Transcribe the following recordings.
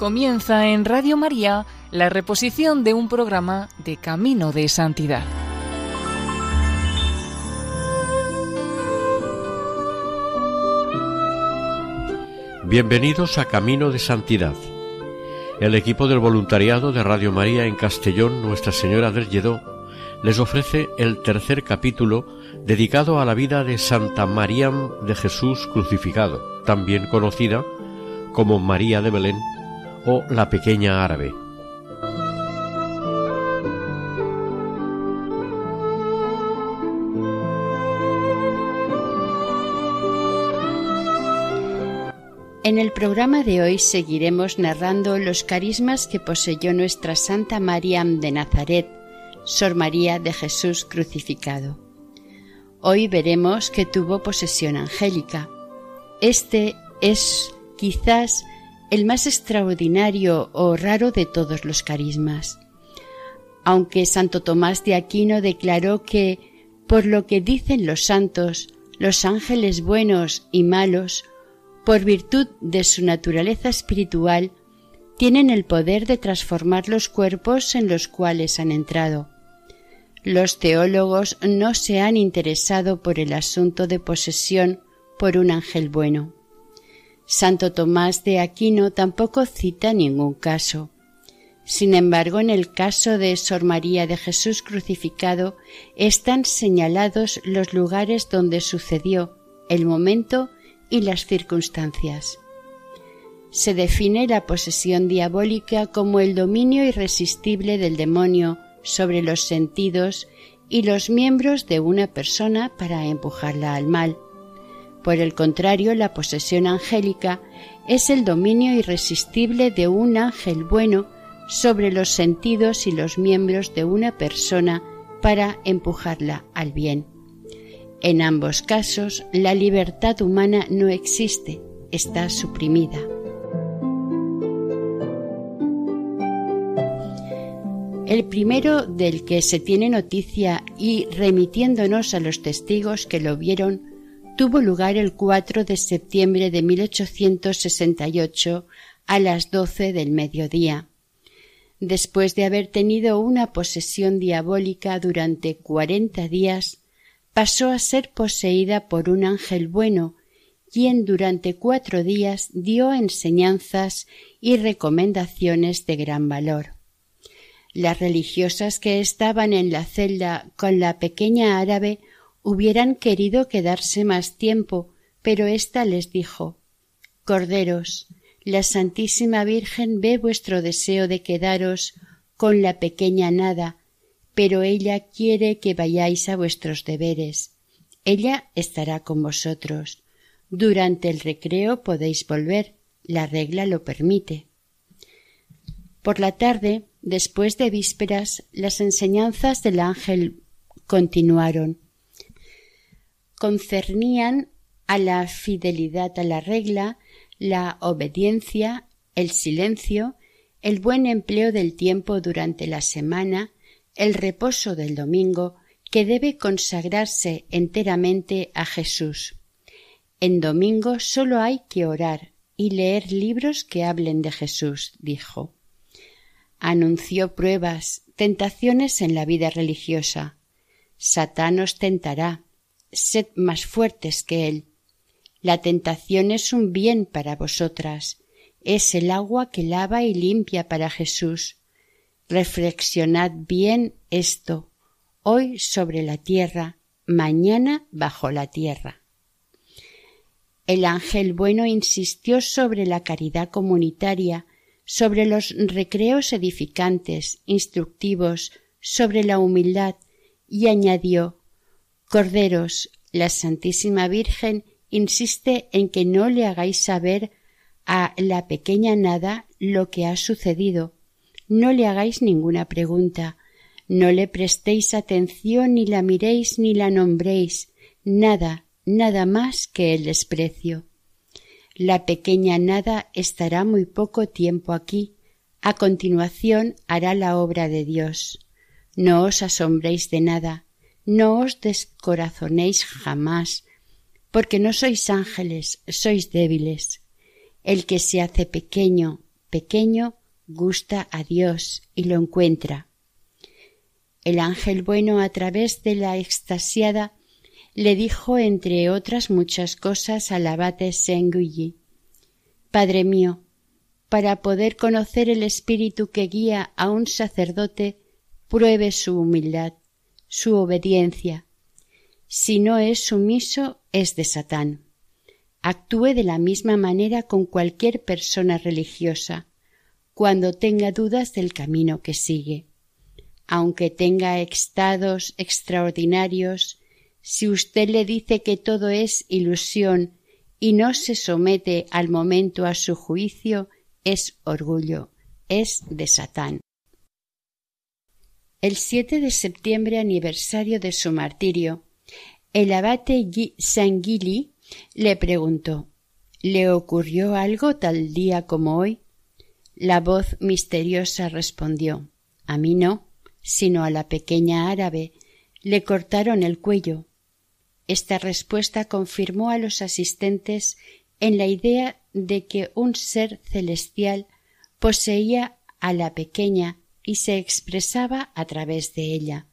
Comienza en Radio María la reposición de un programa de Camino de Santidad. Bienvenidos a Camino de Santidad. El equipo del voluntariado de Radio María en Castellón, Nuestra Señora del Lledó, les ofrece el tercer capítulo dedicado a la vida de Santa María de Jesús crucificado, también conocida como María de Belén o la pequeña árabe. En el programa de hoy seguiremos narrando los carismas que poseyó nuestra Santa María de Nazaret, Sor María de Jesús crucificado. Hoy veremos que tuvo posesión angélica. Este es quizás el más extraordinario o raro de todos los carismas. Aunque Santo Tomás de Aquino declaró que, por lo que dicen los santos, los ángeles buenos y malos, por virtud de su naturaleza espiritual, tienen el poder de transformar los cuerpos en los cuales han entrado. Los teólogos no se han interesado por el asunto de posesión por un ángel bueno. Santo Tomás de Aquino tampoco cita ningún caso. Sin embargo, en el caso de Sor María de Jesús crucificado están señalados los lugares donde sucedió, el momento y las circunstancias. Se define la posesión diabólica como el dominio irresistible del demonio sobre los sentidos y los miembros de una persona para empujarla al mal por el contrario, la posesión angélica es el dominio irresistible de un ángel bueno sobre los sentidos y los miembros de una persona para empujarla al bien. En ambos casos, la libertad humana no existe, está suprimida. El primero del que se tiene noticia y remitiéndonos a los testigos que lo vieron tuvo lugar el 4 de septiembre de 1868 a las doce del mediodía. Después de haber tenido una posesión diabólica durante cuarenta días, pasó a ser poseída por un ángel bueno, quien durante cuatro días dio enseñanzas y recomendaciones de gran valor. Las religiosas que estaban en la celda con la pequeña árabe hubieran querido quedarse más tiempo, pero ésta les dijo Corderos, la Santísima Virgen ve vuestro deseo de quedaros con la pequeña nada, pero ella quiere que vayáis a vuestros deberes. Ella estará con vosotros. Durante el recreo podéis volver, la regla lo permite. Por la tarde, después de vísperas, las enseñanzas del ángel continuaron concernían a la fidelidad a la regla, la obediencia, el silencio, el buen empleo del tiempo durante la semana, el reposo del domingo, que debe consagrarse enteramente a Jesús. En domingo sólo hay que orar y leer libros que hablen de Jesús, dijo. Anunció pruebas, tentaciones en la vida religiosa. Satán os tentará, sed más fuertes que él. La tentación es un bien para vosotras, es el agua que lava y limpia para Jesús. Reflexionad bien esto, hoy sobre la tierra, mañana bajo la tierra. El ángel bueno insistió sobre la caridad comunitaria, sobre los recreos edificantes, instructivos, sobre la humildad, y añadió Corderos, la Santísima Virgen insiste en que no le hagáis saber a la pequeña nada lo que ha sucedido. No le hagáis ninguna pregunta. No le prestéis atención, ni la miréis, ni la nombréis. Nada, nada más que el desprecio. La pequeña nada estará muy poco tiempo aquí. A continuación hará la obra de Dios. No os asombréis de nada no os descorazonéis jamás, porque no sois ángeles, sois débiles. El que se hace pequeño, pequeño, gusta a Dios y lo encuentra. El ángel bueno a través de la extasiada le dijo entre otras muchas cosas al abate saint Padre mío, para poder conocer el espíritu que guía a un sacerdote, pruebe su humildad, su obediencia. Si no es sumiso, es de Satán. Actúe de la misma manera con cualquier persona religiosa, cuando tenga dudas del camino que sigue. Aunque tenga estados extraordinarios, si usted le dice que todo es ilusión y no se somete al momento a su juicio, es orgullo, es de Satán. El 7 de septiembre, aniversario de su martirio, el abate Sanguili le preguntó ¿Le ocurrió algo tal día como hoy? La voz misteriosa respondió A mí no, sino a la pequeña árabe. Le cortaron el cuello. Esta respuesta confirmó a los asistentes en la idea de que un ser celestial poseía a la pequeña y se expresaba a través de ella.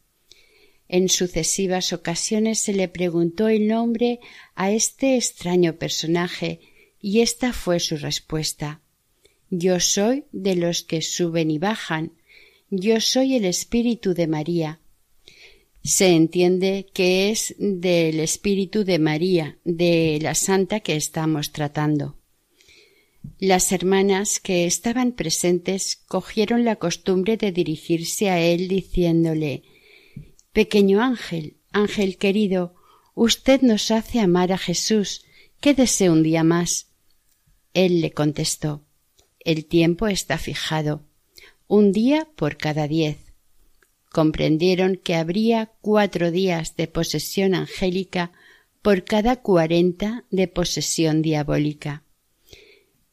En sucesivas ocasiones se le preguntó el nombre a este extraño personaje y esta fue su respuesta. Yo soy de los que suben y bajan. Yo soy el Espíritu de María se entiende que es del espíritu de María, de la santa que estamos tratando. Las hermanas que estaban presentes cogieron la costumbre de dirigirse a él diciéndole Pequeño ángel, ángel querido, usted nos hace amar a Jesús. Quédese un día más. Él le contestó El tiempo está fijado, un día por cada diez comprendieron que habría cuatro días de posesión angélica por cada cuarenta de posesión diabólica.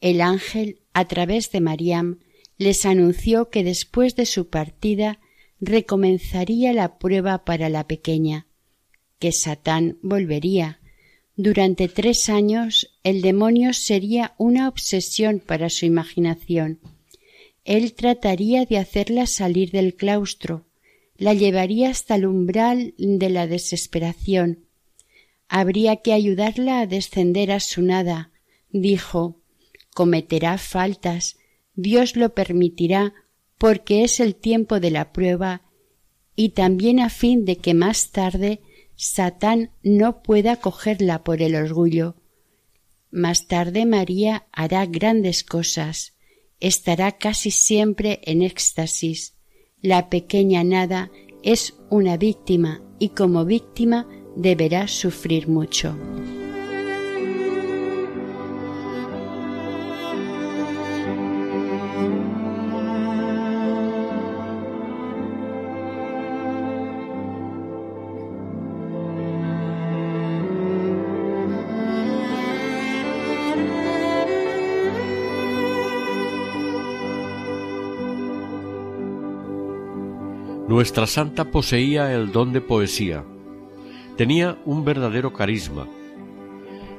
El ángel, a través de Mariam, les anunció que después de su partida recomenzaría la prueba para la pequeña, que Satán volvería. Durante tres años el demonio sería una obsesión para su imaginación. Él trataría de hacerla salir del claustro, la llevaría hasta el umbral de la desesperación. Habría que ayudarla a descender a su nada, dijo. Cometerá faltas, Dios lo permitirá, porque es el tiempo de la prueba, y también a fin de que más tarde Satán no pueda cogerla por el orgullo. Más tarde María hará grandes cosas, estará casi siempre en éxtasis, la pequeña nada es una víctima y como víctima deberá sufrir mucho. Nuestra santa poseía el don de poesía. Tenía un verdadero carisma.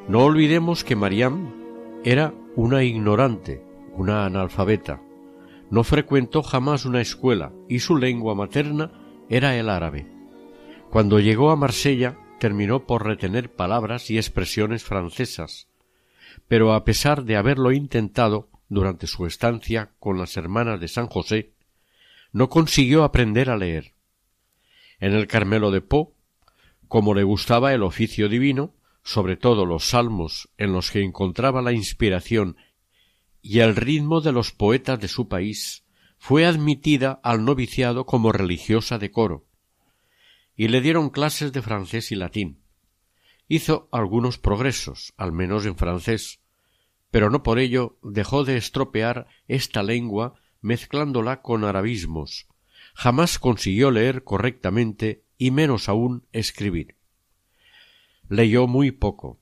No olvidemos que Mariam era una ignorante, una analfabeta. No frecuentó jamás una escuela y su lengua materna era el árabe. Cuando llegó a Marsella terminó por retener palabras y expresiones francesas, pero a pesar de haberlo intentado durante su estancia con las hermanas de San José, no consiguió aprender a leer. En el Carmelo de Po, como le gustaba el oficio divino, sobre todo los salmos en los que encontraba la inspiración y el ritmo de los poetas de su país, fue admitida al noviciado como religiosa de coro, y le dieron clases de francés y latín. Hizo algunos progresos, al menos en francés, pero no por ello dejó de estropear esta lengua mezclándola con arabismos. Jamás consiguió leer correctamente y menos aún escribir. Leyó muy poco.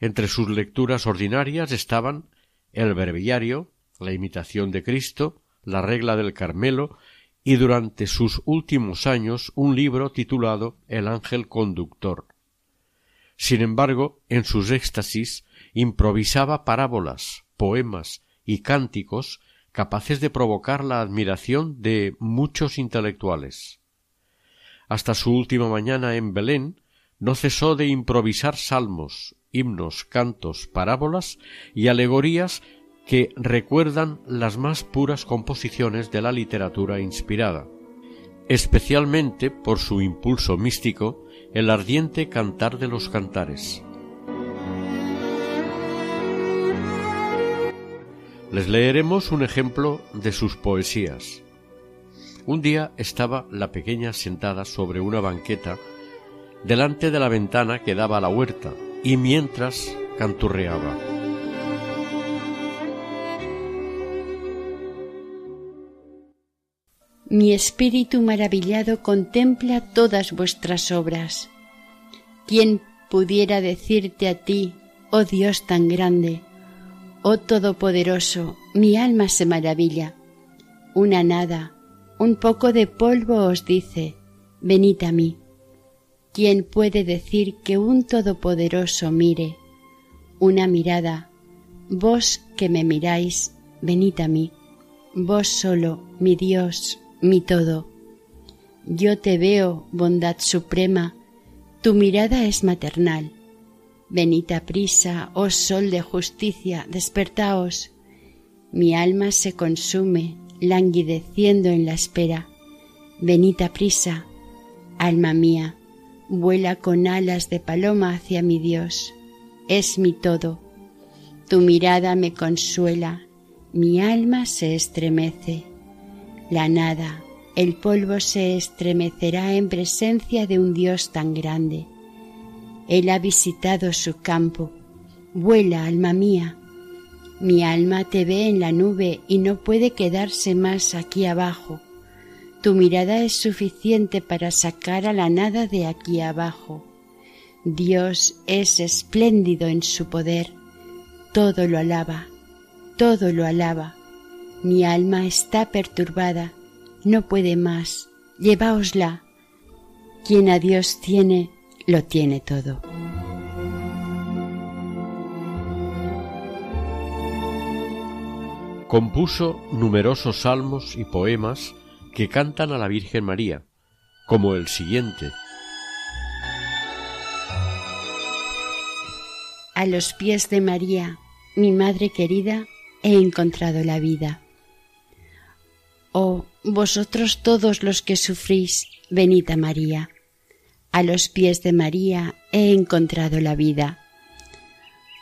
Entre sus lecturas ordinarias estaban el breviario, la imitación de Cristo, la regla del Carmelo y durante sus últimos años un libro titulado El ángel conductor. Sin embargo, en sus éxtasis improvisaba parábolas, poemas y cánticos capaces de provocar la admiración de muchos intelectuales. Hasta su última mañana en Belén no cesó de improvisar salmos, himnos, cantos, parábolas y alegorías que recuerdan las más puras composiciones de la literatura inspirada, especialmente por su impulso místico el ardiente cantar de los cantares. Les leeremos un ejemplo de sus poesías. Un día estaba la pequeña sentada sobre una banqueta delante de la ventana que daba a la huerta y mientras canturreaba. Mi espíritu maravillado contempla todas vuestras obras. ¿Quién pudiera decirte a ti, oh Dios tan grande, oh Todopoderoso, mi alma se maravilla? Una nada, un poco de polvo os dice, venid a mí. ¿Quién puede decir que un Todopoderoso mire? Una mirada, vos que me miráis, venid a mí. Vos solo, mi Dios, mi todo. Yo te veo, bondad suprema, tu mirada es maternal. Venid prisa, oh sol de justicia, despertaos. Mi alma se consume, languideciendo en la espera. Venid prisa, alma mía, vuela con alas de paloma hacia mi Dios. Es mi todo. Tu mirada me consuela, mi alma se estremece la nada, el polvo se estremecerá en presencia de un Dios tan grande. Él ha visitado su campo. Vuela, alma mía. Mi alma te ve en la nube y no puede quedarse más aquí abajo. Tu mirada es suficiente para sacar a la nada de aquí abajo. Dios es espléndido en su poder. Todo lo alaba, todo lo alaba. Mi alma está perturbada, no puede más. Lleváosla. Quien a Dios tiene, lo tiene todo. Compuso numerosos salmos y poemas que cantan a la Virgen María, como el siguiente. A los pies de María, mi Madre querida, he encontrado la vida. Oh, vosotros todos los que sufrís, venid a María. A los pies de María he encontrado la vida.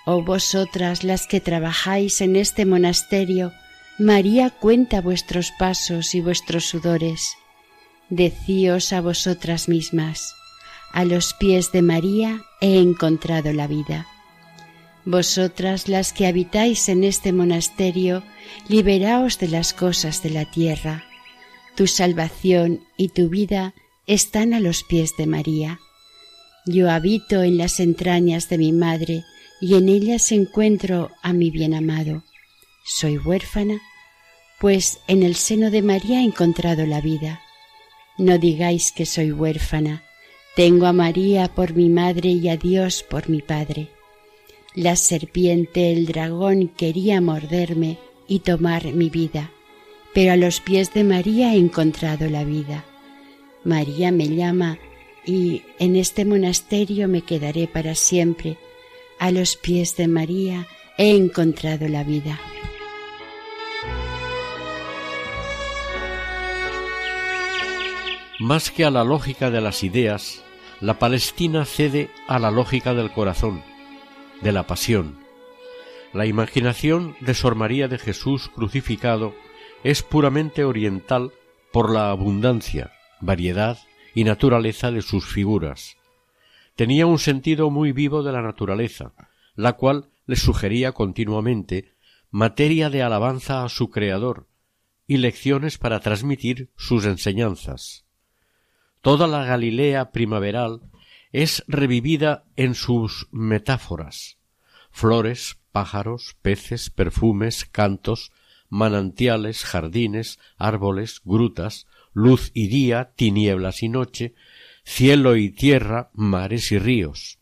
Oh vosotras las que trabajáis en este monasterio, María cuenta vuestros pasos y vuestros sudores. Decíos a vosotras mismas, a los pies de María he encontrado la vida. Vosotras las que habitáis en este monasterio, liberaos de las cosas de la tierra. Tu salvación y tu vida están a los pies de María. Yo habito en las entrañas de mi madre y en ellas encuentro a mi bien amado. Soy huérfana, pues en el seno de María he encontrado la vida. No digáis que soy huérfana, tengo a María por mi madre y a Dios por mi Padre. La serpiente, el dragón quería morderme y tomar mi vida, pero a los pies de María he encontrado la vida. María me llama y en este monasterio me quedaré para siempre. A los pies de María he encontrado la vida. Más que a la lógica de las ideas, la Palestina cede a la lógica del corazón de la pasión. La imaginación de Sor María de Jesús crucificado es puramente oriental por la abundancia, variedad y naturaleza de sus figuras. Tenía un sentido muy vivo de la naturaleza, la cual le sugería continuamente materia de alabanza a su Creador y lecciones para transmitir sus enseñanzas. Toda la Galilea primaveral es revivida en sus metáforas flores, pájaros, peces, perfumes, cantos, manantiales, jardines, árboles, grutas, luz y día, tinieblas y noche, cielo y tierra, mares y ríos.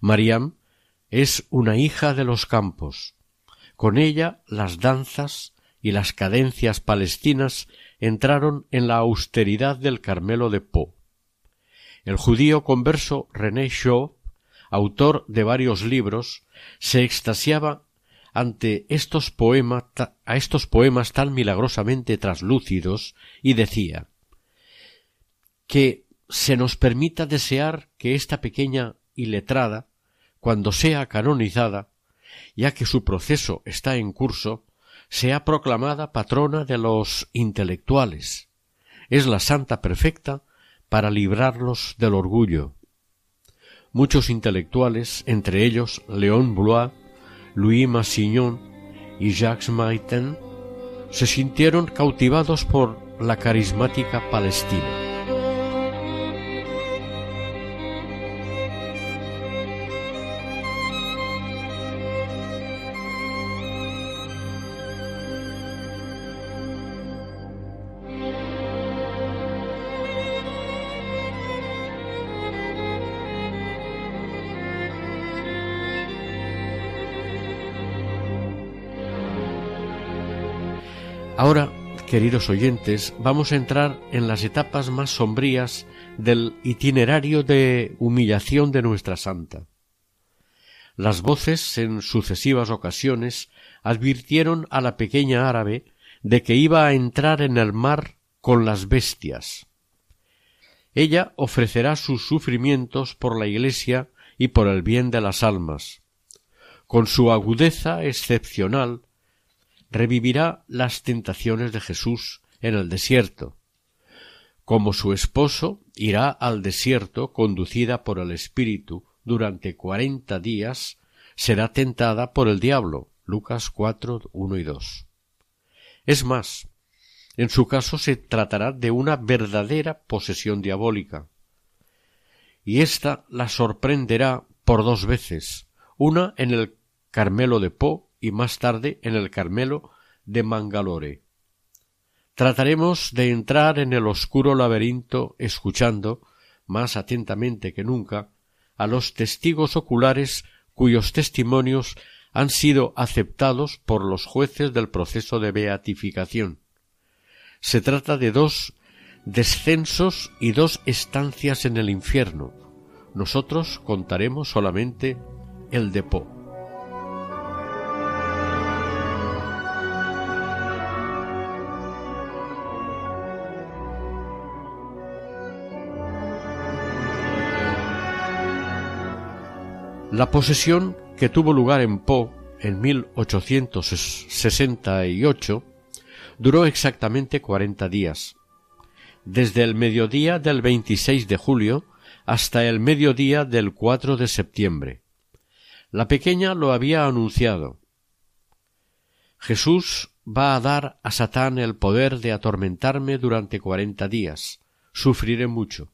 Mariam es una hija de los campos. Con ella las danzas y las cadencias palestinas entraron en la austeridad del Carmelo de Po. El judío converso René Shaw, autor de varios libros, se extasiaba ante estos poemas, a estos poemas tan milagrosamente traslúcidos y decía que se nos permita desear que esta pequeña iletrada, cuando sea canonizada, ya que su proceso está en curso, sea proclamada patrona de los intelectuales. Es la santa perfecta para librarlos del orgullo. Muchos intelectuales, entre ellos Léon Blois, Louis Massignon y Jacques Maritain, se sintieron cautivados por la carismática Palestina. Queridos oyentes, vamos a entrar en las etapas más sombrías del itinerario de humillación de nuestra santa. Las voces en sucesivas ocasiones advirtieron a la pequeña árabe de que iba a entrar en el mar con las bestias. Ella ofrecerá sus sufrimientos por la Iglesia y por el bien de las almas. Con su agudeza excepcional revivirá las tentaciones de Jesús en el desierto. Como su esposo irá al desierto conducida por el Espíritu durante cuarenta días, será tentada por el diablo. Lucas 4, 1 y 2. Es más, en su caso se tratará de una verdadera posesión diabólica. Y ésta la sorprenderá por dos veces, una en el Carmelo de Po y más tarde en el Carmelo de Mangalore. Trataremos de entrar en el oscuro laberinto escuchando, más atentamente que nunca, a los testigos oculares cuyos testimonios han sido aceptados por los jueces del proceso de beatificación. Se trata de dos descensos y dos estancias en el infierno. Nosotros contaremos solamente el de La posesión que tuvo lugar en Po en 1868 duró exactamente cuarenta días, desde el mediodía del 26 de julio hasta el mediodía del 4 de septiembre. La pequeña lo había anunciado. Jesús va a dar a Satán el poder de atormentarme durante cuarenta días. Sufriré mucho.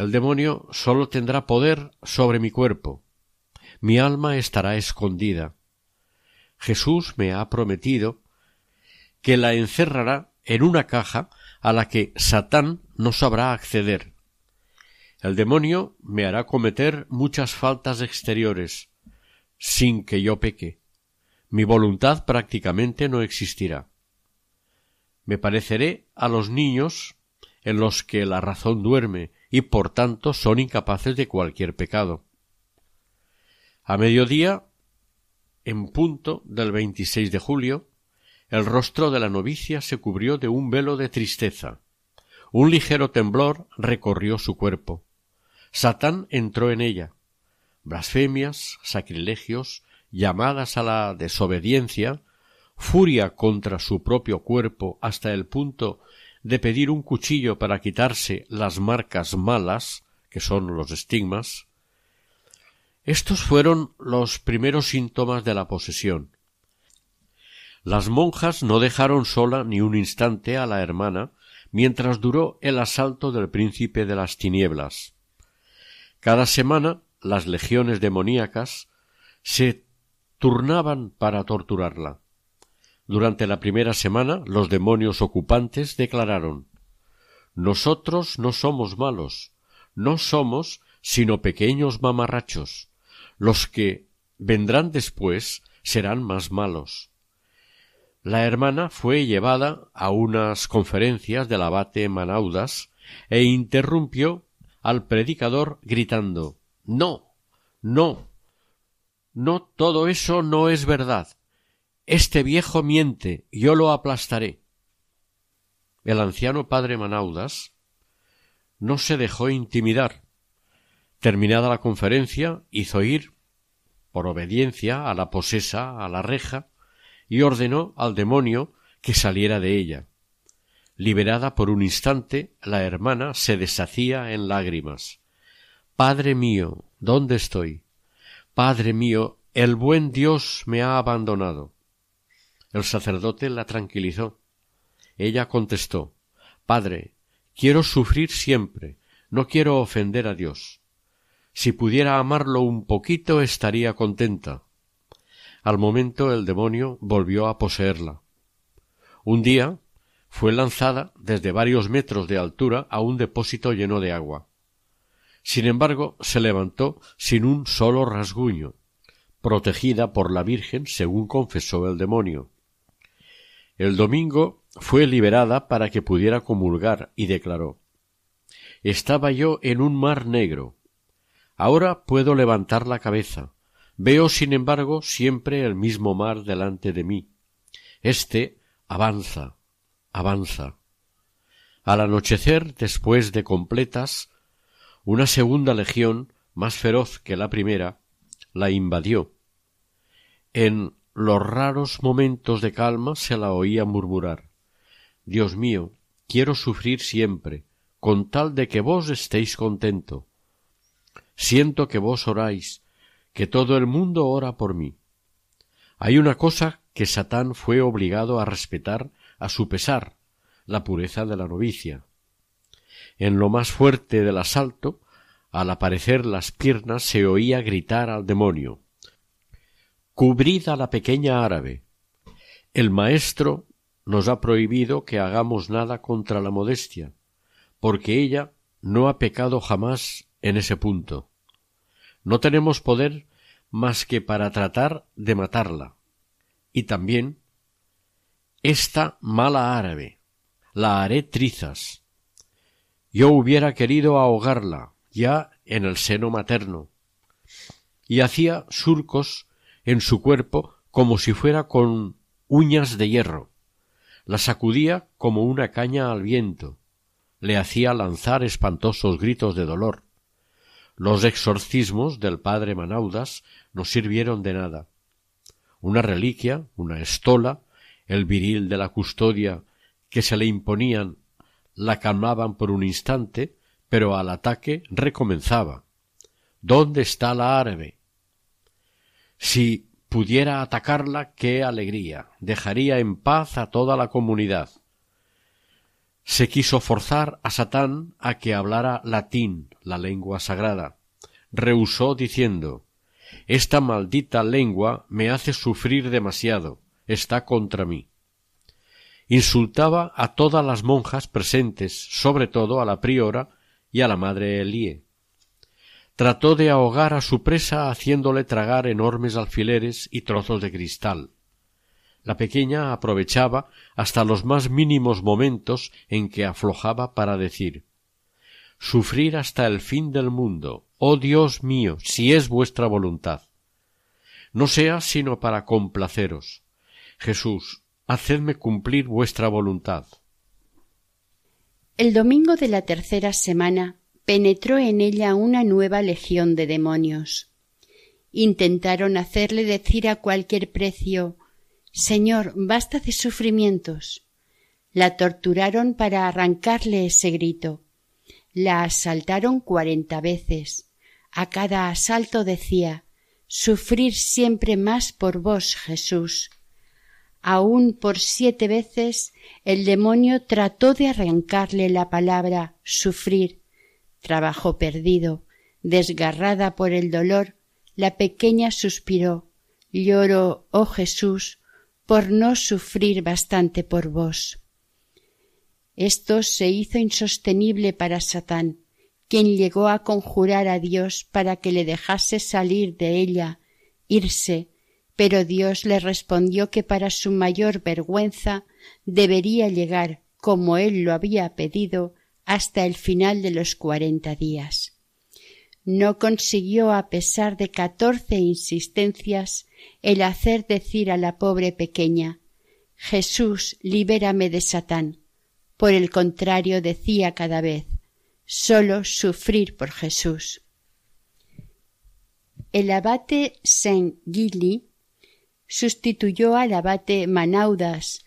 El demonio sólo tendrá poder sobre mi cuerpo. Mi alma estará escondida. Jesús me ha prometido que la encerrará en una caja a la que Satán no sabrá acceder. El demonio me hará cometer muchas faltas exteriores, sin que yo peque. Mi voluntad prácticamente no existirá. Me pareceré a los niños en los que la razón duerme y por tanto son incapaces de cualquier pecado. A mediodía, en punto del 26 de julio, el rostro de la novicia se cubrió de un velo de tristeza. Un ligero temblor recorrió su cuerpo. Satán entró en ella. Blasfemias, sacrilegios, llamadas a la desobediencia, furia contra su propio cuerpo hasta el punto de pedir un cuchillo para quitarse las marcas malas, que son los estigmas, estos fueron los primeros síntomas de la posesión. Las monjas no dejaron sola ni un instante a la hermana mientras duró el asalto del príncipe de las tinieblas. Cada semana las legiones demoníacas se turnaban para torturarla. Durante la primera semana los demonios ocupantes declararon Nosotros no somos malos, no somos sino pequeños mamarrachos. Los que vendrán después serán más malos. La hermana fue llevada a unas conferencias del abate Manaudas e interrumpió al predicador gritando No, no, no, todo eso no es verdad. Este viejo miente, yo lo aplastaré. El anciano padre Manaudas no se dejó intimidar. Terminada la conferencia, hizo ir, por obediencia, a la posesa, a la reja, y ordenó al demonio que saliera de ella. Liberada por un instante, la hermana se deshacía en lágrimas. Padre mío, ¿dónde estoy? Padre mío, el buen Dios me ha abandonado. El sacerdote la tranquilizó. Ella contestó Padre, quiero sufrir siempre, no quiero ofender a Dios. Si pudiera amarlo un poquito estaría contenta. Al momento el demonio volvió a poseerla. Un día fue lanzada desde varios metros de altura a un depósito lleno de agua. Sin embargo, se levantó sin un solo rasguño, protegida por la Virgen, según confesó el demonio. El domingo fue liberada para que pudiera comulgar y declaró Estaba yo en un mar negro. Ahora puedo levantar la cabeza. Veo, sin embargo, siempre el mismo mar delante de mí. Este avanza, avanza. Al anochecer, después de completas, una segunda legión, más feroz que la primera, la invadió. En los raros momentos de calma se la oía murmurar Dios mío, quiero sufrir siempre, con tal de que vos estéis contento. Siento que vos oráis, que todo el mundo ora por mí. Hay una cosa que Satán fue obligado a respetar a su pesar, la pureza de la novicia. En lo más fuerte del asalto, al aparecer las piernas se oía gritar al demonio Cubrid a la pequeña árabe. El maestro nos ha prohibido que hagamos nada contra la modestia, porque ella no ha pecado jamás en ese punto. No tenemos poder más que para tratar de matarla. Y también esta mala árabe, la haré trizas. Yo hubiera querido ahogarla ya en el seno materno, y hacía surcos en su cuerpo como si fuera con uñas de hierro. La sacudía como una caña al viento, le hacía lanzar espantosos gritos de dolor. Los exorcismos del padre Manaudas no sirvieron de nada. Una reliquia, una estola, el viril de la custodia que se le imponían la calmaban por un instante, pero al ataque recomenzaba. ¿Dónde está la árabe? Si pudiera atacarla, qué alegría. Dejaría en paz a toda la comunidad. Se quiso forzar a Satán a que hablara latín, la lengua sagrada. Rehusó diciendo Esta maldita lengua me hace sufrir demasiado, está contra mí. Insultaba a todas las monjas presentes, sobre todo a la priora y a la madre Elie trató de ahogar a su presa haciéndole tragar enormes alfileres y trozos de cristal. La pequeña aprovechaba hasta los más mínimos momentos en que aflojaba para decir Sufrir hasta el fin del mundo, oh Dios mío, si es vuestra voluntad. No sea sino para complaceros. Jesús, hacedme cumplir vuestra voluntad. El domingo de la tercera semana penetró en ella una nueva legión de demonios. Intentaron hacerle decir a cualquier precio Señor, basta de sufrimientos. La torturaron para arrancarle ese grito. La asaltaron cuarenta veces. A cada asalto decía Sufrir siempre más por vos, Jesús. Aún por siete veces el demonio trató de arrancarle la palabra sufrir, trabajo perdido, desgarrada por el dolor, la pequeña suspiró Lloro, oh Jesús, por no sufrir bastante por vos. Esto se hizo insostenible para Satán, quien llegó a conjurar a Dios para que le dejase salir de ella, irse, pero Dios le respondió que para su mayor vergüenza debería llegar, como él lo había pedido, hasta el final de los cuarenta días. No consiguió, a pesar de catorce insistencias, el hacer decir a la pobre pequeña Jesús, libérame de Satán. Por el contrario, decía cada vez sólo sufrir por Jesús. El abate Saint Gilly sustituyó al abate Manaudas,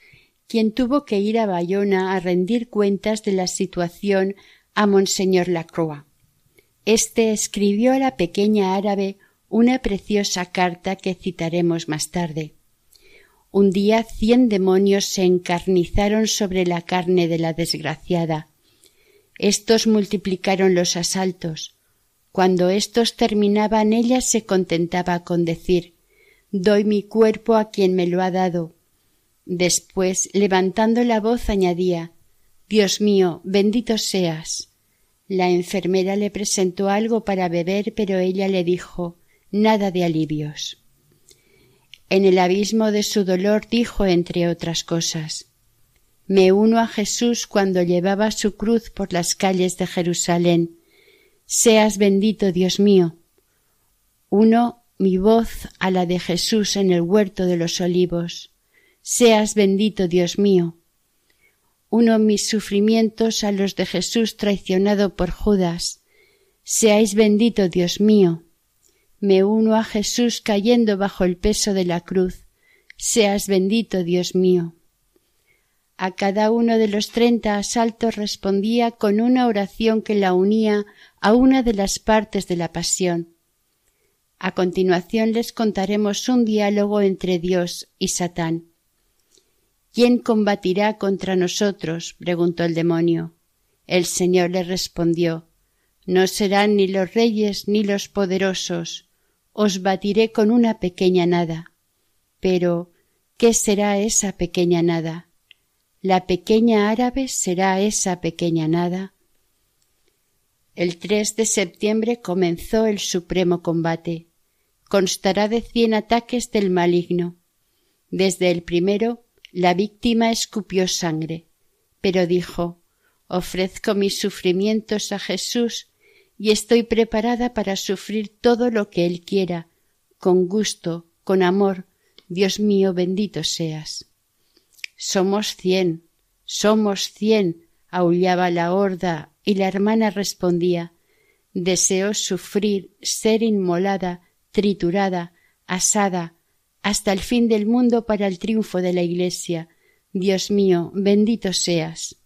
quien tuvo que ir a Bayona a rendir cuentas de la situación a Monseñor Lacroix. Este escribió a la pequeña árabe una preciosa carta que citaremos más tarde. Un día cien demonios se encarnizaron sobre la carne de la desgraciada. Estos multiplicaron los asaltos. Cuando éstos terminaban ella se contentaba con decir Doy mi cuerpo a quien me lo ha dado. Después, levantando la voz, añadía Dios mío, bendito seas. La enfermera le presentó algo para beber, pero ella le dijo nada de alivios. En el abismo de su dolor dijo, entre otras cosas Me uno a Jesús cuando llevaba su cruz por las calles de Jerusalén. Seas bendito, Dios mío. Uno mi voz a la de Jesús en el huerto de los olivos. Seas bendito, Dios mío uno mis sufrimientos a los de Jesús traicionado por Judas. Seáis bendito, Dios mío. Me uno a Jesús cayendo bajo el peso de la cruz. Seas bendito, Dios mío. A cada uno de los treinta asaltos respondía con una oración que la unía a una de las partes de la pasión. A continuación les contaremos un diálogo entre Dios y Satán. ¿Quién combatirá contra nosotros? preguntó el demonio. El Señor le respondió No serán ni los reyes ni los poderosos, os batiré con una pequeña nada. Pero, ¿qué será esa pequeña nada? ¿La pequeña árabe será esa pequeña nada? El 3 de septiembre comenzó el supremo combate. Constará de cien ataques del maligno. Desde el primero la víctima escupió sangre, pero dijo Ofrezco mis sufrimientos a Jesús y estoy preparada para sufrir todo lo que Él quiera, con gusto, con amor. Dios mío, bendito seas. Somos cien, somos cien, aullaba la horda, y la hermana respondía Deseo sufrir, ser inmolada, triturada, asada, hasta el fin del mundo para el triunfo de la Iglesia. Dios mío, bendito seas.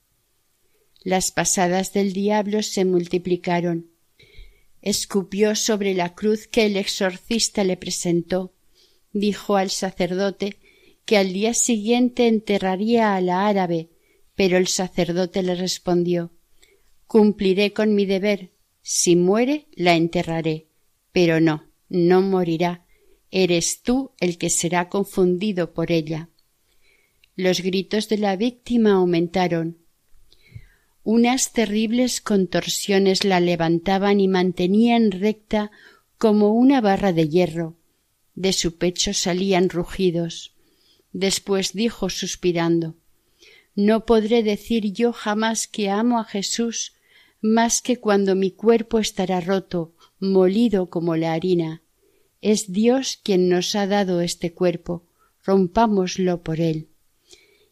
Las pasadas del diablo se multiplicaron. Escupió sobre la cruz que el exorcista le presentó. Dijo al sacerdote que al día siguiente enterraría a la árabe, pero el sacerdote le respondió Cumpliré con mi deber. Si muere, la enterraré. Pero no, no morirá eres tú el que será confundido por ella. Los gritos de la víctima aumentaron. Unas terribles contorsiones la levantaban y mantenían recta como una barra de hierro. De su pecho salían rugidos. Después dijo suspirando No podré decir yo jamás que amo a Jesús más que cuando mi cuerpo estará roto, molido como la harina. Es Dios quien nos ha dado este cuerpo, rompámoslo por él.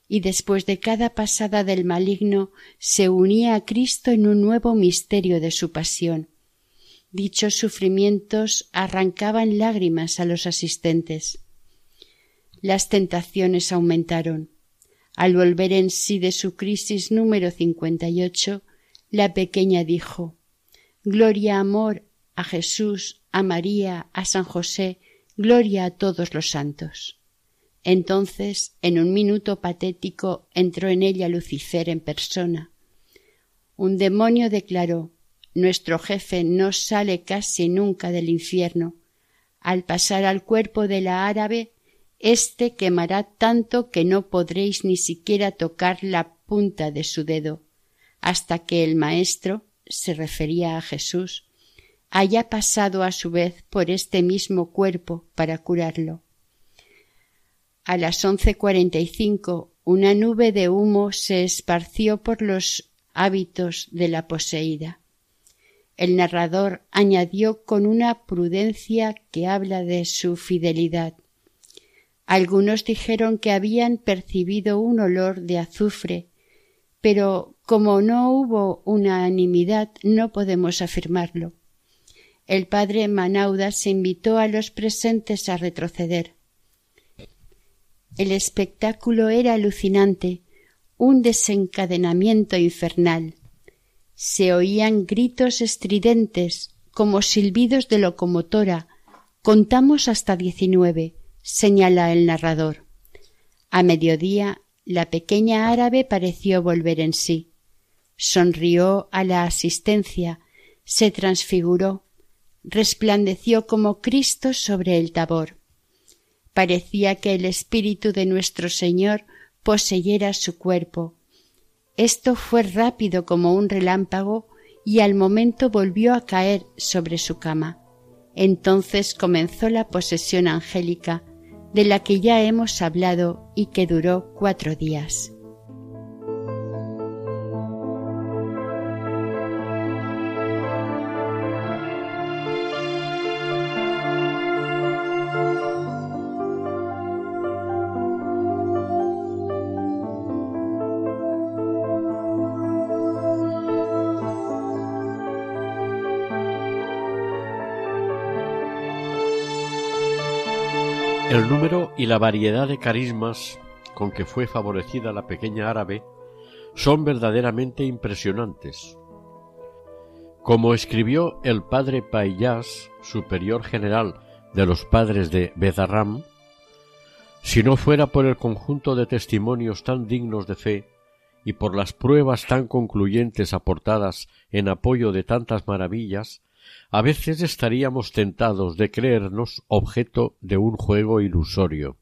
Y después de cada pasada del maligno se unía a Cristo en un nuevo misterio de su pasión. Dichos sufrimientos arrancaban lágrimas a los asistentes. Las tentaciones aumentaron. Al volver en sí de su crisis número cincuenta y ocho, la pequeña dijo Gloria, amor, a Jesús, a María, a San José, gloria a todos los santos. Entonces, en un minuto patético, entró en ella Lucifer en persona. Un demonio declaró Nuestro jefe no sale casi nunca del infierno. Al pasar al cuerpo de la árabe, éste quemará tanto que no podréis ni siquiera tocar la punta de su dedo, hasta que el maestro se refería a Jesús haya pasado a su vez por este mismo cuerpo para curarlo. A las once cuarenta y cinco una nube de humo se esparció por los hábitos de la poseída. El narrador añadió con una prudencia que habla de su fidelidad. Algunos dijeron que habían percibido un olor de azufre, pero como no hubo unanimidad no podemos afirmarlo. El padre Manauda se invitó a los presentes a retroceder. El espectáculo era alucinante, un desencadenamiento infernal. Se oían gritos estridentes, como silbidos de locomotora. Contamos hasta diecinueve, señala el narrador. A mediodía la pequeña árabe pareció volver en sí. Sonrió a la asistencia, se transfiguró, resplandeció como Cristo sobre el tabor. Parecía que el espíritu de nuestro Señor poseyera su cuerpo. Esto fue rápido como un relámpago y al momento volvió a caer sobre su cama. Entonces comenzó la posesión angélica, de la que ya hemos hablado y que duró cuatro días. El número y la variedad de carismas con que fue favorecida la pequeña árabe son verdaderamente impresionantes. Como escribió el padre Payas, superior general de los padres de Bedarram, si no fuera por el conjunto de testimonios tan dignos de fe y por las pruebas tan concluyentes aportadas en apoyo de tantas maravillas, a veces estaríamos tentados de creernos objeto de un juego ilusorio.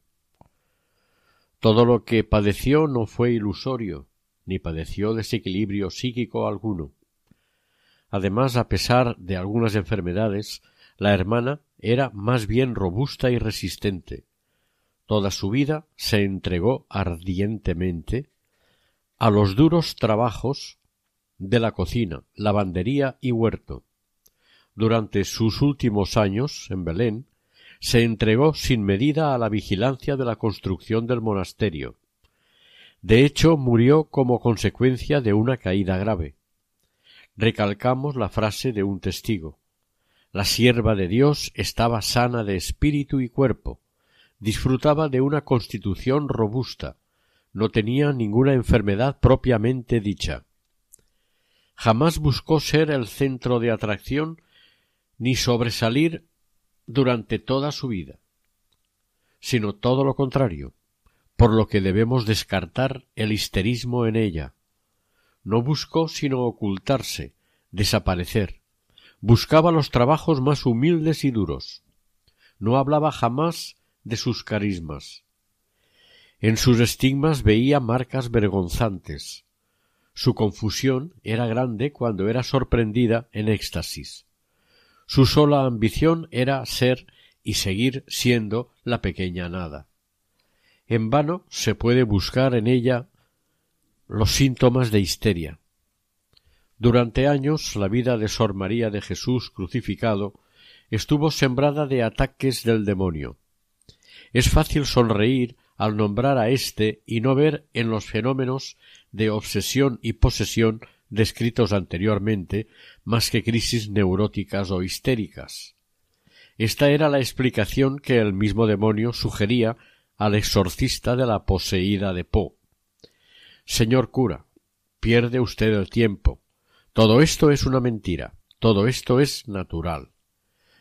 Todo lo que padeció no fue ilusorio, ni padeció desequilibrio psíquico alguno. Además, a pesar de algunas enfermedades, la hermana era más bien robusta y resistente. Toda su vida se entregó ardientemente a los duros trabajos de la cocina, lavandería y huerto durante sus últimos años en Belén, se entregó sin medida a la vigilancia de la construcción del monasterio. De hecho, murió como consecuencia de una caída grave. Recalcamos la frase de un testigo. La sierva de Dios estaba sana de espíritu y cuerpo, disfrutaba de una constitución robusta, no tenía ninguna enfermedad propiamente dicha. Jamás buscó ser el centro de atracción ni sobresalir durante toda su vida, sino todo lo contrario, por lo que debemos descartar el histerismo en ella. No buscó sino ocultarse, desaparecer, buscaba los trabajos más humildes y duros, no hablaba jamás de sus carismas. En sus estigmas veía marcas vergonzantes. Su confusión era grande cuando era sorprendida en éxtasis. Su sola ambición era ser y seguir siendo la pequeña nada. En vano se puede buscar en ella los síntomas de histeria. Durante años la vida de Sor María de Jesús crucificado estuvo sembrada de ataques del demonio. Es fácil sonreír al nombrar a éste y no ver en los fenómenos de obsesión y posesión descritos anteriormente más que crisis neuróticas o histéricas. Esta era la explicación que el mismo demonio sugería al exorcista de la poseída de Po. Señor cura, pierde usted el tiempo. Todo esto es una mentira. Todo esto es natural.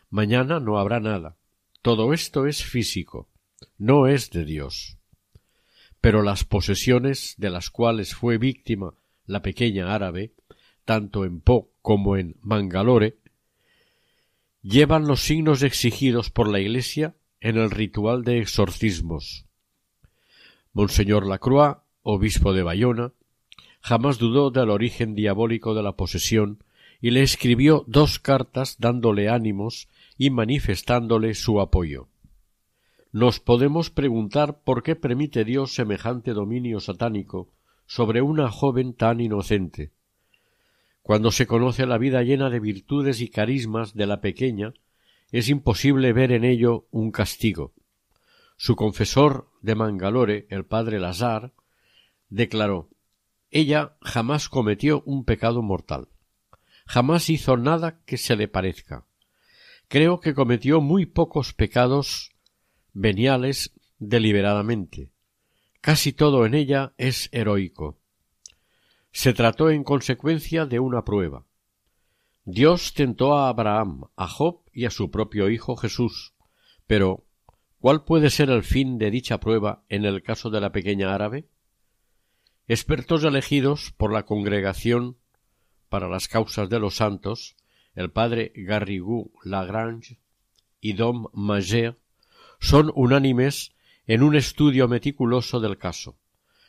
Mañana no habrá nada. Todo esto es físico. No es de Dios. Pero las posesiones de las cuales fue víctima la pequeña árabe, tanto en Po como en Mangalore, llevan los signos exigidos por la Iglesia en el ritual de exorcismos. Monseñor Lacroix, obispo de Bayona, jamás dudó del origen diabólico de la posesión y le escribió dos cartas dándole ánimos y manifestándole su apoyo. nos podemos preguntar por qué permite Dios semejante dominio satánico sobre una joven tan inocente. Cuando se conoce la vida llena de virtudes y carismas de la pequeña, es imposible ver en ello un castigo. Su confesor de Mangalore, el padre Lazar, declaró Ella jamás cometió un pecado mortal. Jamás hizo nada que se le parezca. Creo que cometió muy pocos pecados veniales deliberadamente. Casi todo en ella es heroico. Se trató en consecuencia de una prueba. Dios tentó a Abraham, a Job y a su propio Hijo Jesús. Pero, ¿cuál puede ser el fin de dicha prueba en el caso de la pequeña árabe? Expertos elegidos por la Congregación para las Causas de los Santos, el padre Garrigou Lagrange y Dom Mager, son unánimes en un estudio meticuloso del caso.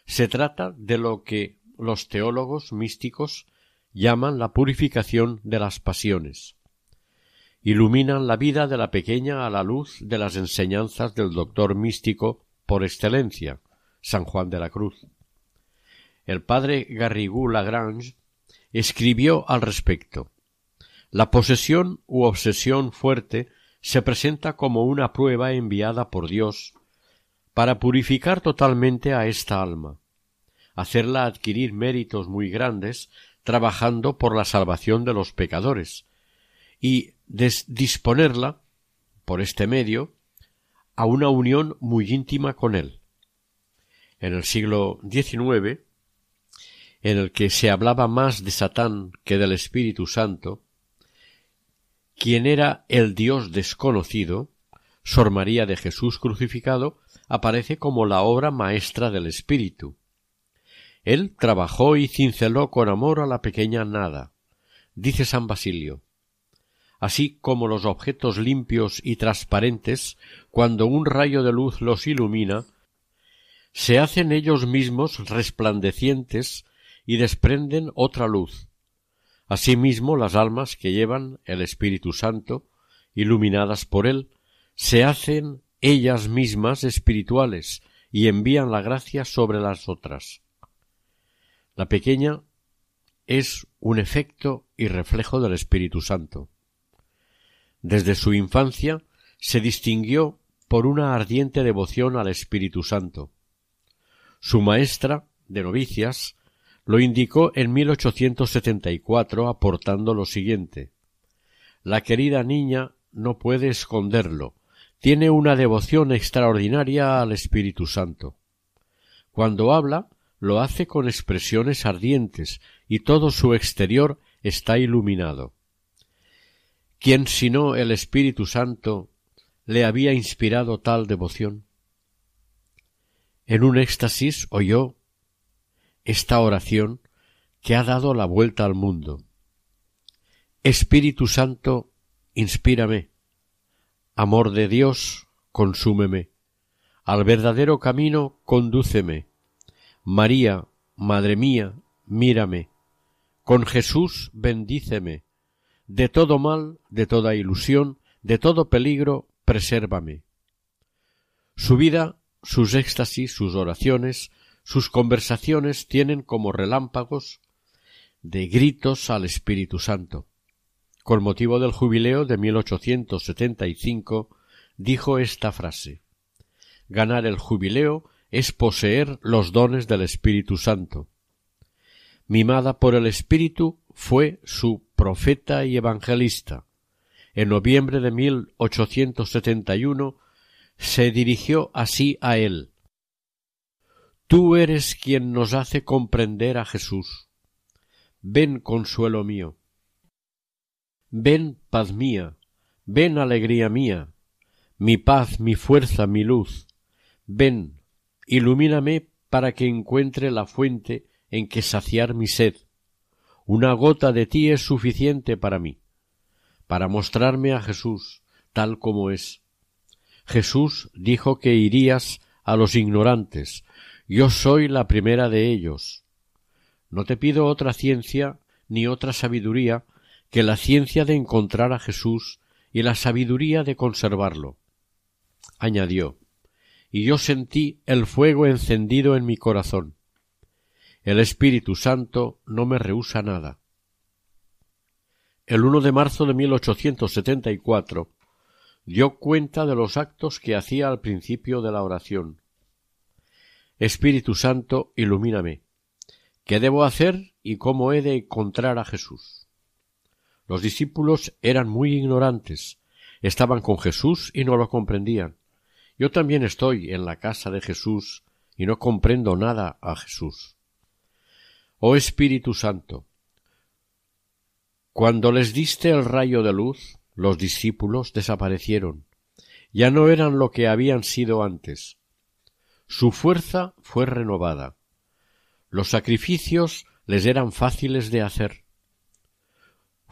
Se trata de lo que los teólogos místicos llaman la purificación de las pasiones. Iluminan la vida de la pequeña a la luz de las enseñanzas del doctor místico por excelencia, San Juan de la Cruz. El padre Garrigou Lagrange escribió al respecto. La posesión u obsesión fuerte se presenta como una prueba enviada por Dios para purificar totalmente a esta alma, hacerla adquirir méritos muy grandes trabajando por la salvación de los pecadores y disponerla, por este medio, a una unión muy íntima con él. En el siglo XIX, en el que se hablaba más de Satán que del Espíritu Santo, quien era el Dios desconocido, Sor María de Jesús crucificado, aparece como la obra maestra del Espíritu. Él trabajó y cinceló con amor a la pequeña nada, dice San Basilio. Así como los objetos limpios y transparentes, cuando un rayo de luz los ilumina, se hacen ellos mismos resplandecientes y desprenden otra luz, Asimismo, las almas que llevan el Espíritu Santo, iluminadas por él, se hacen ellas mismas espirituales y envían la gracia sobre las otras. La pequeña es un efecto y reflejo del Espíritu Santo. Desde su infancia se distinguió por una ardiente devoción al Espíritu Santo. Su maestra de novicias lo indicó en 1874 aportando lo siguiente La querida niña no puede esconderlo, tiene una devoción extraordinaria al Espíritu Santo. Cuando habla, lo hace con expresiones ardientes y todo su exterior está iluminado. ¿Quién sino el Espíritu Santo le había inspirado tal devoción? En un éxtasis oyó esta oración que ha dado la vuelta al mundo. Espíritu Santo, inspírame. Amor de Dios, consúmeme. Al verdadero camino, condúceme. María, Madre mía, mírame. Con Jesús, bendíceme. De todo mal, de toda ilusión, de todo peligro, presérvame. Su vida, sus éxtasis, sus oraciones, sus conversaciones tienen como relámpagos de gritos al Espíritu Santo. Con motivo del jubileo de 1875 dijo esta frase Ganar el jubileo es poseer los dones del Espíritu Santo. Mimada por el Espíritu fue su profeta y evangelista. En noviembre de 1871 se dirigió así a él Tú eres quien nos hace comprender a Jesús. Ven, consuelo mío. Ven, paz mía. Ven, alegría mía. Mi paz, mi fuerza, mi luz. Ven, ilumíname para que encuentre la fuente en que saciar mi sed. Una gota de ti es suficiente para mí, para mostrarme a Jesús tal como es. Jesús dijo que irías a los ignorantes, yo soy la primera de ellos. No te pido otra ciencia ni otra sabiduría que la ciencia de encontrar a Jesús y la sabiduría de conservarlo. Añadió y yo sentí el fuego encendido en mi corazón. El Espíritu Santo no me rehúsa nada. El 1 de marzo de 1874 dio cuenta de los actos que hacía al principio de la oración. Espíritu Santo, ilumíname. ¿Qué debo hacer y cómo he de encontrar a Jesús? Los discípulos eran muy ignorantes, estaban con Jesús y no lo comprendían. Yo también estoy en la casa de Jesús y no comprendo nada a Jesús. Oh Espíritu Santo, cuando les diste el rayo de luz, los discípulos desaparecieron. Ya no eran lo que habían sido antes. Su fuerza fue renovada. Los sacrificios les eran fáciles de hacer.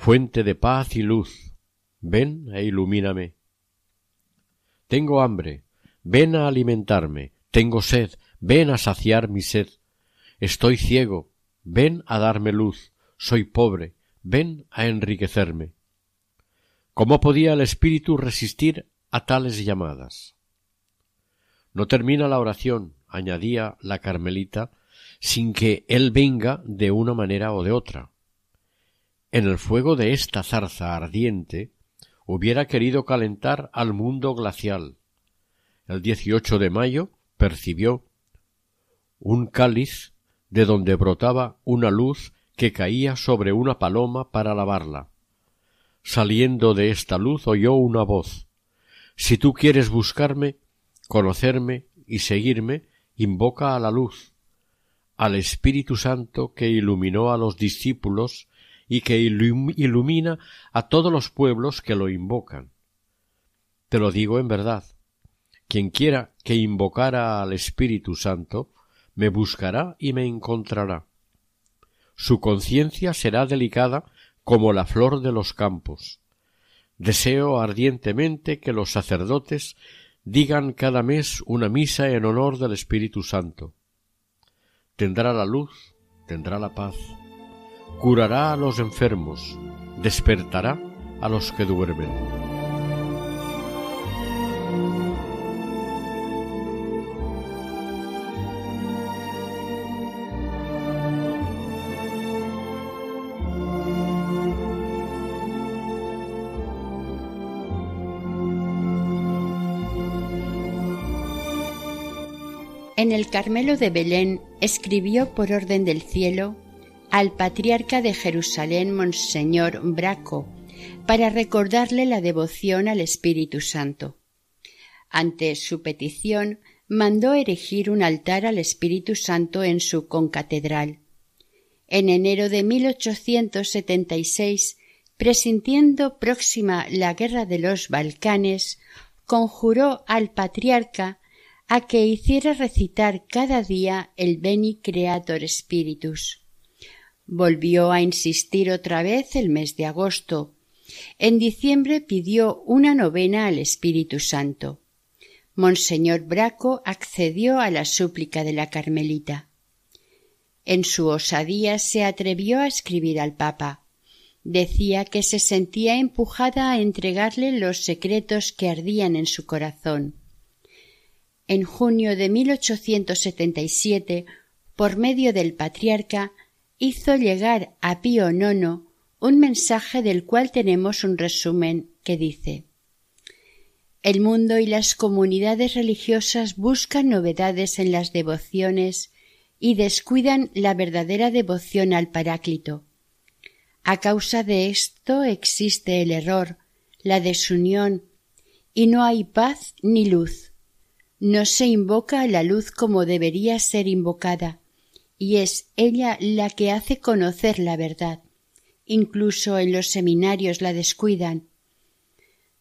Fuente de paz y luz, ven e ilumíname. Tengo hambre, ven a alimentarme. Tengo sed, ven a saciar mi sed. Estoy ciego, ven a darme luz. Soy pobre, ven a enriquecerme. ¿Cómo podía el espíritu resistir a tales llamadas? No termina la oración, añadía la Carmelita, sin que él venga de una manera o de otra. En el fuego de esta zarza ardiente hubiera querido calentar al mundo glacial. El 18 de mayo percibió un cáliz de donde brotaba una luz que caía sobre una paloma para lavarla. Saliendo de esta luz oyó una voz Si tú quieres buscarme, conocerme y seguirme, invoca a la luz, al Espíritu Santo que iluminó a los discípulos y que ilumina a todos los pueblos que lo invocan. Te lo digo en verdad. Quien quiera que invocara al Espíritu Santo, me buscará y me encontrará. Su conciencia será delicada como la flor de los campos. Deseo ardientemente que los sacerdotes digan cada mes una misa en honor del Espíritu Santo. Tendrá la luz, tendrá la paz, curará a los enfermos, despertará a los que duermen. En el Carmelo de Belén escribió por orden del cielo al patriarca de Jerusalén, Monseñor Braco, para recordarle la devoción al Espíritu Santo. Ante su petición, mandó erigir un altar al Espíritu Santo en su concatedral. En enero de 1876, presintiendo próxima la guerra de los Balcanes, conjuró al patriarca a que hiciera recitar cada día el Beni Creator Spiritus. Volvió a insistir otra vez el mes de agosto. En diciembre pidió una novena al Espíritu Santo. Monseñor Braco accedió a la súplica de la Carmelita. En su osadía se atrevió a escribir al Papa. Decía que se sentía empujada a entregarle los secretos que ardían en su corazón en junio de 1877, por medio del patriarca, hizo llegar a Pío IX un mensaje del cual tenemos un resumen que dice El mundo y las comunidades religiosas buscan novedades en las devociones y descuidan la verdadera devoción al Paráclito. A causa de esto existe el error, la desunión, y no hay paz ni luz no se invoca la luz como debería ser invocada, y es ella la que hace conocer la verdad. Incluso en los seminarios la descuidan.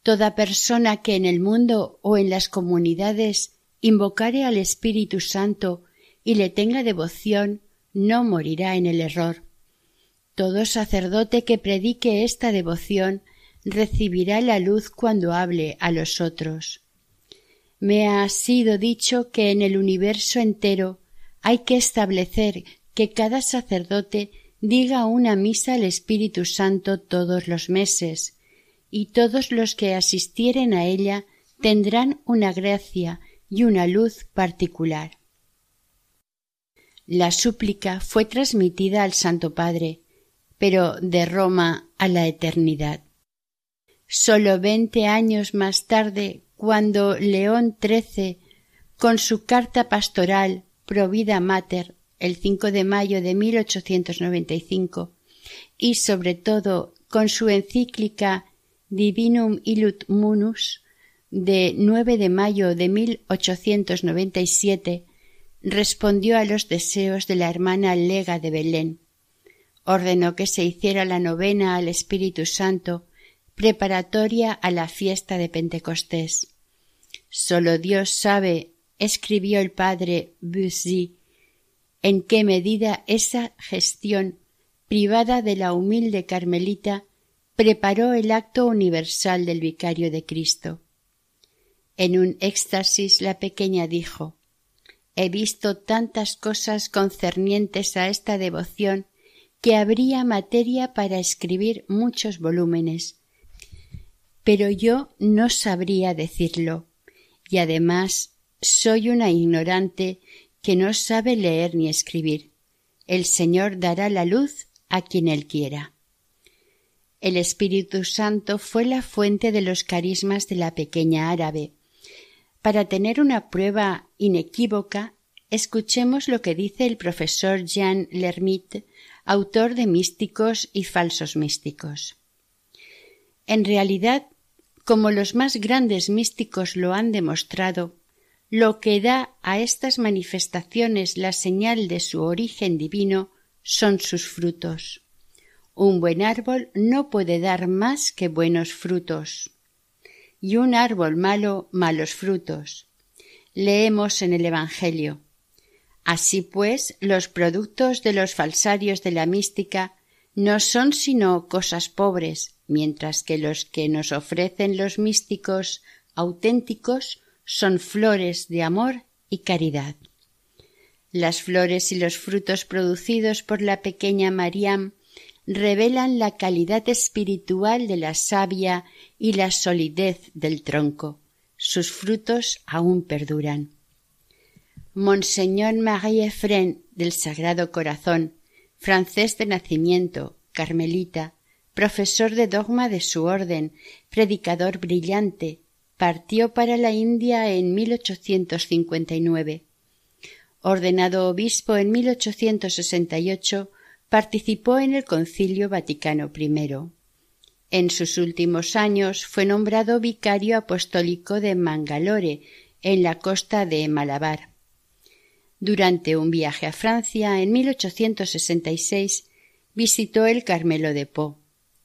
Toda persona que en el mundo o en las comunidades invocare al Espíritu Santo y le tenga devoción, no morirá en el error. Todo sacerdote que predique esta devoción recibirá la luz cuando hable a los otros me ha sido dicho que en el universo entero hay que establecer que cada sacerdote diga una misa al Espíritu Santo todos los meses, y todos los que asistieren a ella tendrán una gracia y una luz particular. La súplica fue transmitida al Santo Padre, pero de Roma a la eternidad. Sólo veinte años más tarde, cuando León XIII, con su carta pastoral Provida Mater, el 5 de mayo de 1895, y sobre todo con su encíclica Divinum Illut Munus de 9 de mayo de 1897, respondió a los deseos de la hermana Lega de Belén. Ordenó que se hiciera la novena al Espíritu Santo, preparatoria a la fiesta de Pentecostés. Solo Dios sabe, escribió el padre Bussy, en qué medida esa gestión privada de la humilde carmelita preparó el acto universal del vicario de Cristo. En un éxtasis la pequeña dijo He visto tantas cosas concernientes a esta devoción que habría materia para escribir muchos volúmenes. Pero yo no sabría decirlo, y además soy una ignorante que no sabe leer ni escribir. El Señor dará la luz a quien Él quiera. El Espíritu Santo fue la fuente de los carismas de la pequeña árabe, para tener una prueba inequívoca, escuchemos lo que dice el profesor Jean Lermite, autor de Místicos y Falsos Místicos. En realidad, como los más grandes místicos lo han demostrado, lo que da a estas manifestaciones la señal de su origen divino son sus frutos. Un buen árbol no puede dar más que buenos frutos y un árbol malo malos frutos. Leemos en el Evangelio. Así pues, los productos de los falsarios de la mística no son sino cosas pobres, mientras que los que nos ofrecen los místicos auténticos son flores de amor y caridad. Las flores y los frutos producidos por la pequeña Mariam revelan la calidad espiritual de la savia y la solidez del tronco. Sus frutos aún perduran. Monseñor Marie Efren del Sagrado Corazón, francés de nacimiento, carmelita, profesor de dogma de su orden, predicador brillante, partió para la India en 1859. Ordenado obispo en 1868, participó en el Concilio Vaticano I. En sus últimos años fue nombrado vicario apostólico de Mangalore, en la costa de Malabar. Durante un viaje a Francia en 1866 visitó el Carmelo de Po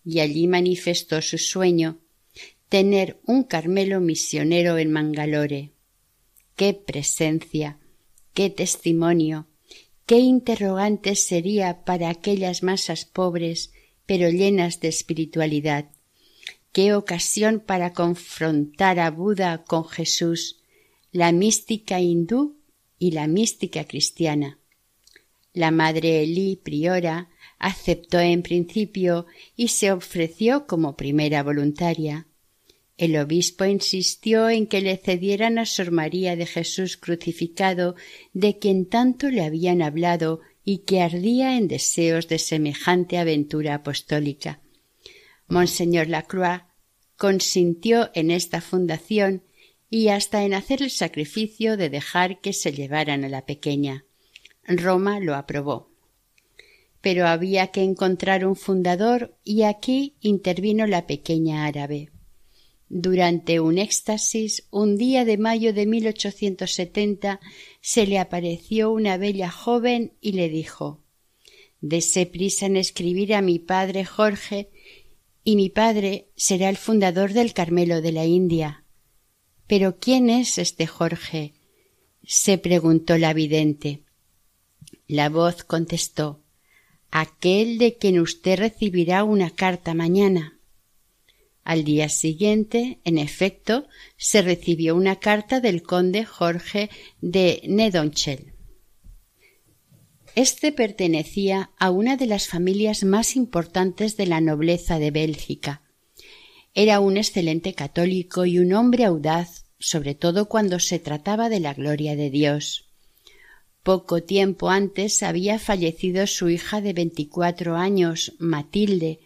y allí manifestó su sueño tener un Carmelo misionero en Mangalore. ¡Qué presencia! ¡Qué testimonio! qué interrogante sería para aquellas masas pobres pero llenas de espiritualidad. Qué ocasión para confrontar a Buda con Jesús, la mística hindú y la mística cristiana. La madre Elí, priora, aceptó en principio y se ofreció como primera voluntaria. El obispo insistió en que le cedieran a Sor María de Jesús crucificado, de quien tanto le habían hablado y que ardía en deseos de semejante aventura apostólica. Monseñor Lacroix consintió en esta fundación y hasta en hacer el sacrificio de dejar que se llevaran a la pequeña. Roma lo aprobó. Pero había que encontrar un fundador y aquí intervino la pequeña árabe. Durante un éxtasis, un día de mayo de 1870, se le apareció una bella joven y le dijo Dese prisa en escribir a mi padre Jorge, y mi padre será el fundador del Carmelo de la India. Pero ¿quién es este Jorge? se preguntó la vidente. La voz contestó Aquel de quien usted recibirá una carta mañana. Al día siguiente, en efecto, se recibió una carta del conde Jorge de Nedonchel. Este pertenecía a una de las familias más importantes de la nobleza de Bélgica. Era un excelente católico y un hombre audaz, sobre todo cuando se trataba de la gloria de Dios. Poco tiempo antes había fallecido su hija de veinticuatro años, Matilde,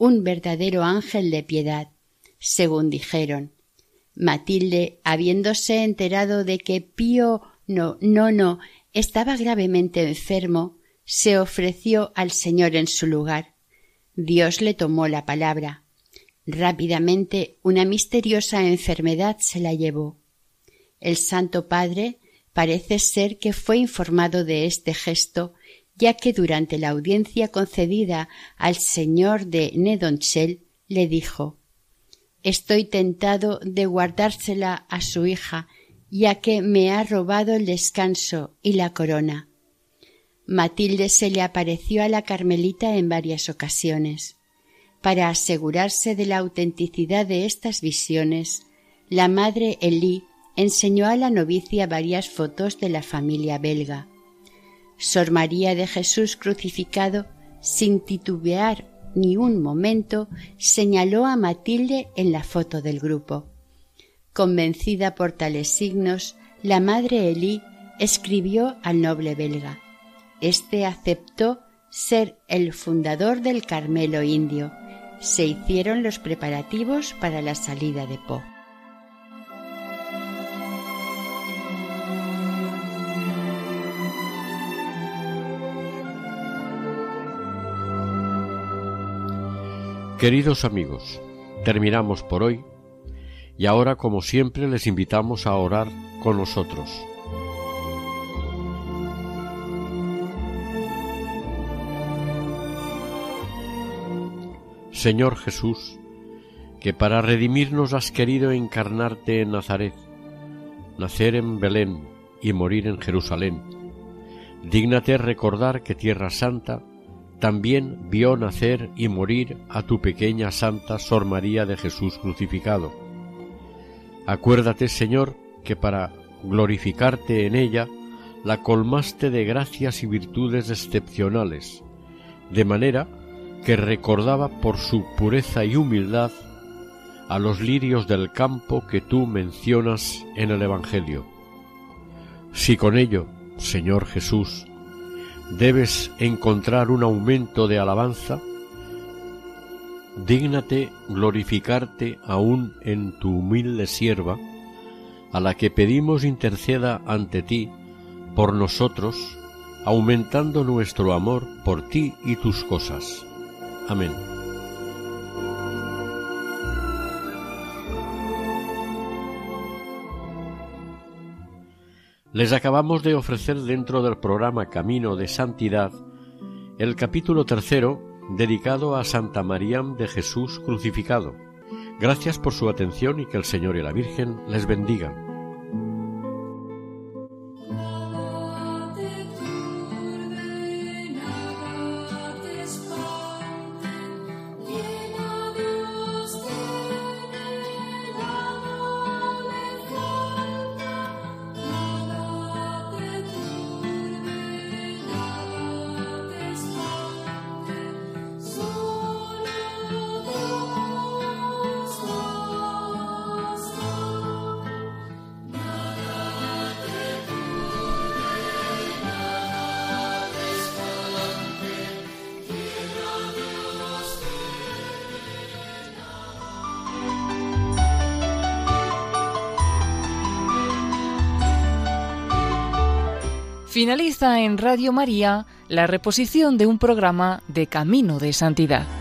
un verdadero ángel de piedad, según dijeron. Matilde, habiéndose enterado de que Pío no, no, no estaba gravemente enfermo, se ofreció al Señor en su lugar. Dios le tomó la palabra. Rápidamente una misteriosa enfermedad se la llevó. El Santo Padre parece ser que fue informado de este gesto, ya que durante la audiencia concedida al señor de Nedonchel le dijo Estoy tentado de guardársela a su hija, ya que me ha robado el descanso y la corona. Matilde se le apareció a la Carmelita en varias ocasiones. Para asegurarse de la autenticidad de estas visiones, la madre Elí enseñó a la novicia varias fotos de la familia belga. Sor María de Jesús crucificado, sin titubear ni un momento, señaló a Matilde en la foto del grupo. Convencida por tales signos, la madre Elí escribió al noble belga. Este aceptó ser el fundador del Carmelo indio se hicieron los preparativos para la salida de Po. Queridos amigos, terminamos por hoy y ahora como siempre les invitamos a orar con nosotros. Señor Jesús, que para redimirnos has querido encarnarte en Nazaret, nacer en Belén y morir en Jerusalén. Dígnate recordar que Tierra Santa también vio nacer y morir a tu pequeña Santa Sor María de Jesús crucificado. Acuérdate, Señor, que para glorificarte en ella, la colmaste de gracias y virtudes excepcionales, de manera que recordaba por su pureza y humildad a los lirios del campo que tú mencionas en el Evangelio. Si con ello, Señor Jesús, debes encontrar un aumento de alabanza, dígnate glorificarte aún en tu humilde sierva, a la que pedimos interceda ante ti por nosotros, aumentando nuestro amor por ti y tus cosas Amén. Les acabamos de ofrecer dentro del programa Camino de Santidad el capítulo tercero dedicado a Santa María de Jesús crucificado. Gracias por su atención y que el Señor y la Virgen les bendigan. En Radio María la reposición de un programa de Camino de Santidad.